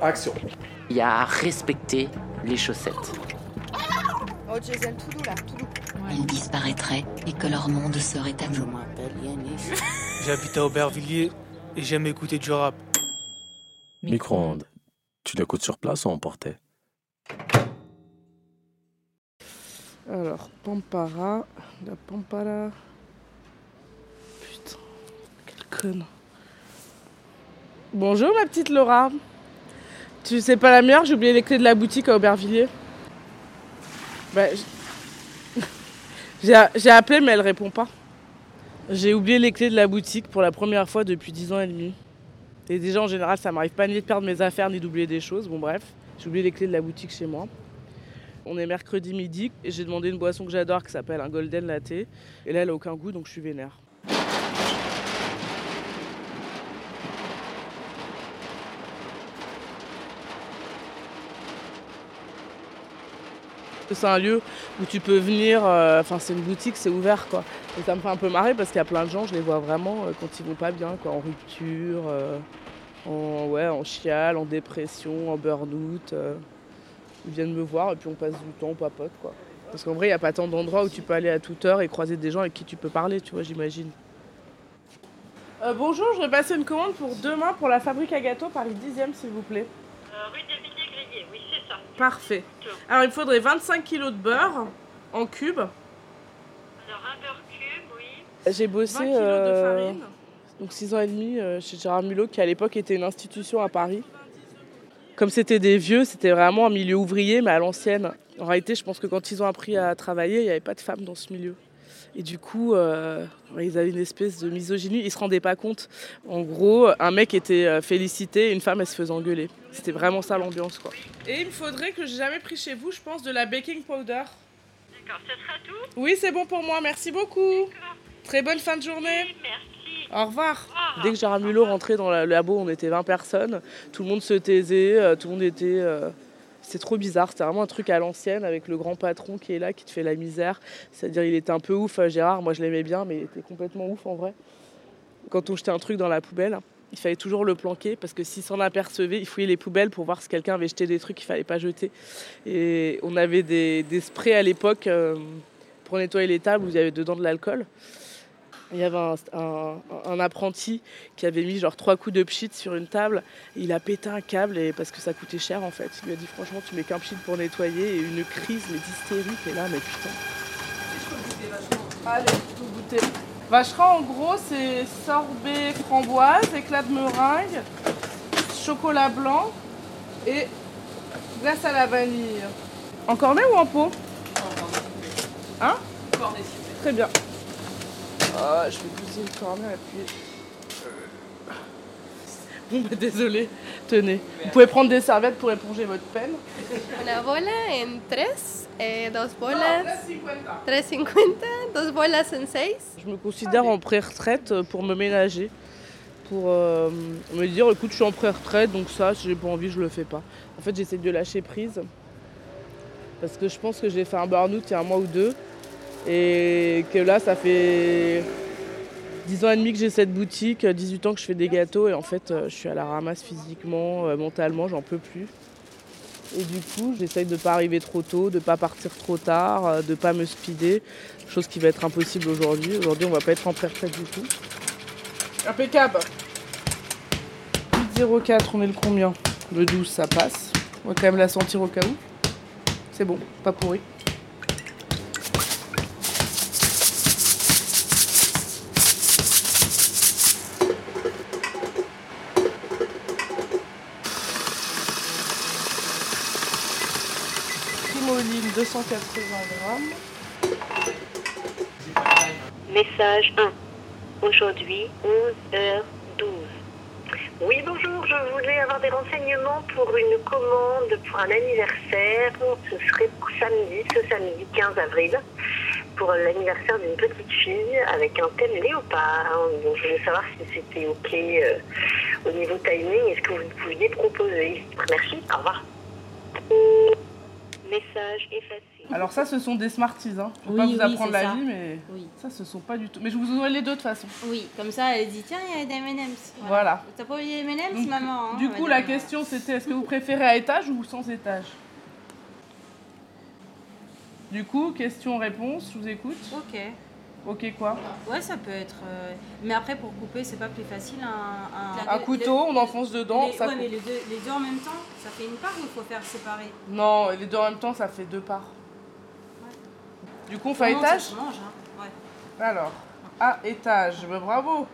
Action. Il y a à respecter les chaussettes. Oh, Jason, tout doux là, tout doux. Ils disparaîtraient et que leur monde serait à nous. J'habite à Aubervilliers et j'aime écouter du rap. Micro-ondes. Tu l'écoutes sur place ou emporté Alors, Pampara. La Pampara. Putain, quelle conne. Bonjour ma petite Laura. Tu sais pas la meilleure, j'ai oublié les clés de la boutique à Aubervilliers. Bah, j'ai appelé mais elle répond pas. J'ai oublié les clés de la boutique pour la première fois depuis 10 ans et demi. Et déjà en général ça m'arrive pas ni de perdre mes affaires ni d'oublier des choses. Bon bref, j'ai oublié les clés de la boutique chez moi. On est mercredi midi et j'ai demandé une boisson que j'adore qui s'appelle un golden latte. Et là elle a aucun goût donc je suis vénère. C'est un lieu où tu peux venir, euh, enfin c'est une boutique, c'est ouvert quoi. Et ça me fait un peu marrer parce qu'il y a plein de gens, je les vois vraiment euh, quand ils vont pas bien, quoi, en rupture, euh, en, ouais, en chial, en dépression, en burn-out. ils viennent me voir et puis on passe du temps, on papote quoi. Parce qu'en vrai, il n'y a pas tant d'endroits où tu peux aller à toute heure et croiser des gens avec qui tu peux parler, tu vois, j'imagine. Bonjour, je vais passer une commande pour demain pour la fabrique à gâteaux Paris 10e, s'il vous plaît. Oui, c'est ça. Parfait. Alors, il me faudrait 25 kg de beurre en cubes. Alors, un beurre cube, oui. J'ai bossé 20 kilos de euh, farine. donc 6 ans et demi euh, chez Gérard Mulot, qui à l'époque était une institution à Paris. Comme c'était des vieux, c'était vraiment un milieu ouvrier, mais à l'ancienne. En réalité, je pense que quand ils ont appris à travailler, il n'y avait pas de femmes dans ce milieu. Et du coup, euh, ils avaient une espèce de misogynie. Ils se rendaient pas compte. En gros, un mec était euh, félicité, et une femme, elle se faisait engueuler. C'était vraiment ça l'ambiance, quoi. Et il me faudrait que j'ai jamais pris chez vous, je pense, de la baking powder. D'accord, ce sera tout Oui, c'est bon pour moi. Merci beaucoup. Très bonne fin de journée. Merci. Au revoir. Dès que Gérard Mulot rentrait dans le labo, on était 20 personnes. Tout le monde se taisait, euh, tout le monde était. euh, C'est trop bizarre, c'était vraiment un truc à l'ancienne avec le grand patron qui est là, qui te fait la misère. C'est-à-dire, il était un peu ouf, euh, Gérard. Moi, je l'aimais bien, mais il était complètement ouf en vrai. Quand on jetait un truc dans la poubelle, il fallait toujours le planquer parce que s'il s'en apercevait, il fouillait les poubelles pour voir si quelqu'un avait jeté des trucs qu'il fallait pas jeter. Et on avait des, des sprays à l'époque euh, pour nettoyer les tables où il y avait dedans de l'alcool. Il y avait un, un- un apprenti qui avait mis genre trois coups de pchit sur une table. Il a pété un câble et parce que ça coûtait cher en fait. Il lui a dit franchement tu mets qu'un pchit pour nettoyer et une crise mais d'hystérie. Et là mais putain. Allez, faut goûter. Vacherin en gros c'est sorbet framboise, éclat de meringue, chocolat blanc et glace à la vanille. En cornet ou en pot? Hein? Très bien. Ah, je vais poser le cornet et puis. Bon, bah, désolé. Tenez. Vous pouvez prendre des serviettes pour éponger votre peine. Una bola en tres, eh, dos bolas 3.50, dos bolas en seis. Je me considère en pré-retraite pour me ménager. Pour euh, me dire, écoute, je suis en pré-retraite, donc ça, si j'ai pas envie, je le fais pas. En fait, j'essaie de lâcher prise. Parce que je pense que j'ai fait un burn-out il y a un mois ou deux. Et que là, ça fait 10 ans et demi que j'ai cette boutique, 18 ans que je fais des gâteaux. Et en fait, euh, je suis à la ramasse physiquement, euh, mentalement, j'en peux plus. Et du coup, j'essaye de ne pas arriver trop tôt, de ne pas partir trop tard, euh, de ne pas me speeder. Chose qui va être impossible aujourd'hui. Aujourd'hui, on va pas être en pré-retraite du tout. Impeccable. 8,04, on est le combien? Le 12, ça passe. On va quand même la sentir au cas où. C'est bon, pas pourri. Primoline, 280 grammes. Message 1. Aujourd'hui, 11h12. Oui, bonjour, je voulais avoir des renseignements pour une commande pour un anniversaire. Ce serait pour samedi, ce samedi 15 avril, pour l'anniversaire d'une petite fille avec un thème léopard. Donc, je voulais savoir si c'était OK euh, au niveau timing. Est-ce que vous pouviez proposer? Merci, au revoir. Message effacé. Alors ça, ce sont des Smarties. Hein. Faut Oui, pas vous oui, apprendre c'est la ça. vie, mais Oui. ça, ce sont pas du tout. Mais je vous envoie les deux de toute façon. Oui, comme ça, elle dit tiens, il y a des M&M's. Voilà. T'as pas oublié les M&M's, Donc, maman hein, Du coup, dire. la question, c'était est-ce que vous préférez à étage ou sans étage? Du coup, question-réponse, je vous écoute. Ok. Ok, quoi Ouais, ça peut être. euh, Mais après, pour couper, c'est pas plus facile un. Un couteau, on enfonce dedans, Les... ça Ouais, coupe. mais les deux, les deux en même temps, ça fait une part ou il faut faire séparer? Non, les deux en même temps, ça fait deux parts. Du coup, on fait ça étage? se mange, hein? Ouais. Alors, à étage, bah, bravo.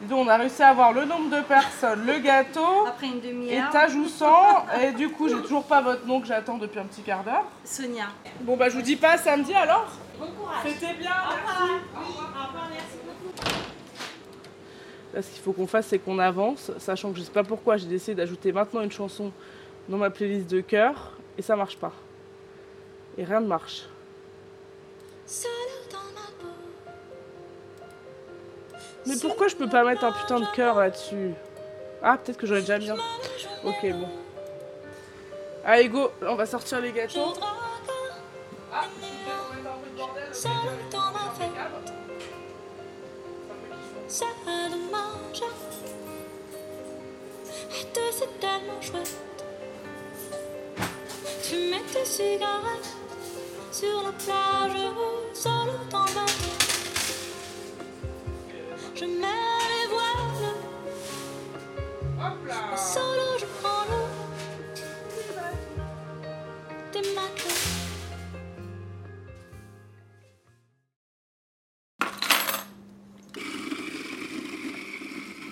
Dis donc, on a réussi à avoir le nombre de personnes, le gâteau, Après une demi-heure. étage ou sans. Et du coup, j'ai toujours pas votre nom que j'attends depuis un petit quart d'heure. Sonia. Bon, bah, je vous dis pas à samedi alors. Bon courage. C'était bien, merci. Au revoir, merci beaucoup. Là, ce qu'il faut qu'on fasse, c'est qu'on avance, sachant que je sais pas pourquoi j'ai décidé d'ajouter maintenant une chanson dans ma playlist de cœur, et ça marche pas. Et rien ne marche. Mais pourquoi je peux pas mettre un putain de cœur là-dessus? Ah, peut-être que j'aurais déjà bien. Ok, bon. Allez, go, Là, on va sortir les gâteaux. Ah, je vais mettre un peu de bordel, C'est tellement chouette. Tu mets tes cigarettes sur la plage, solo dans bateau. Je mets les voiles, Hop là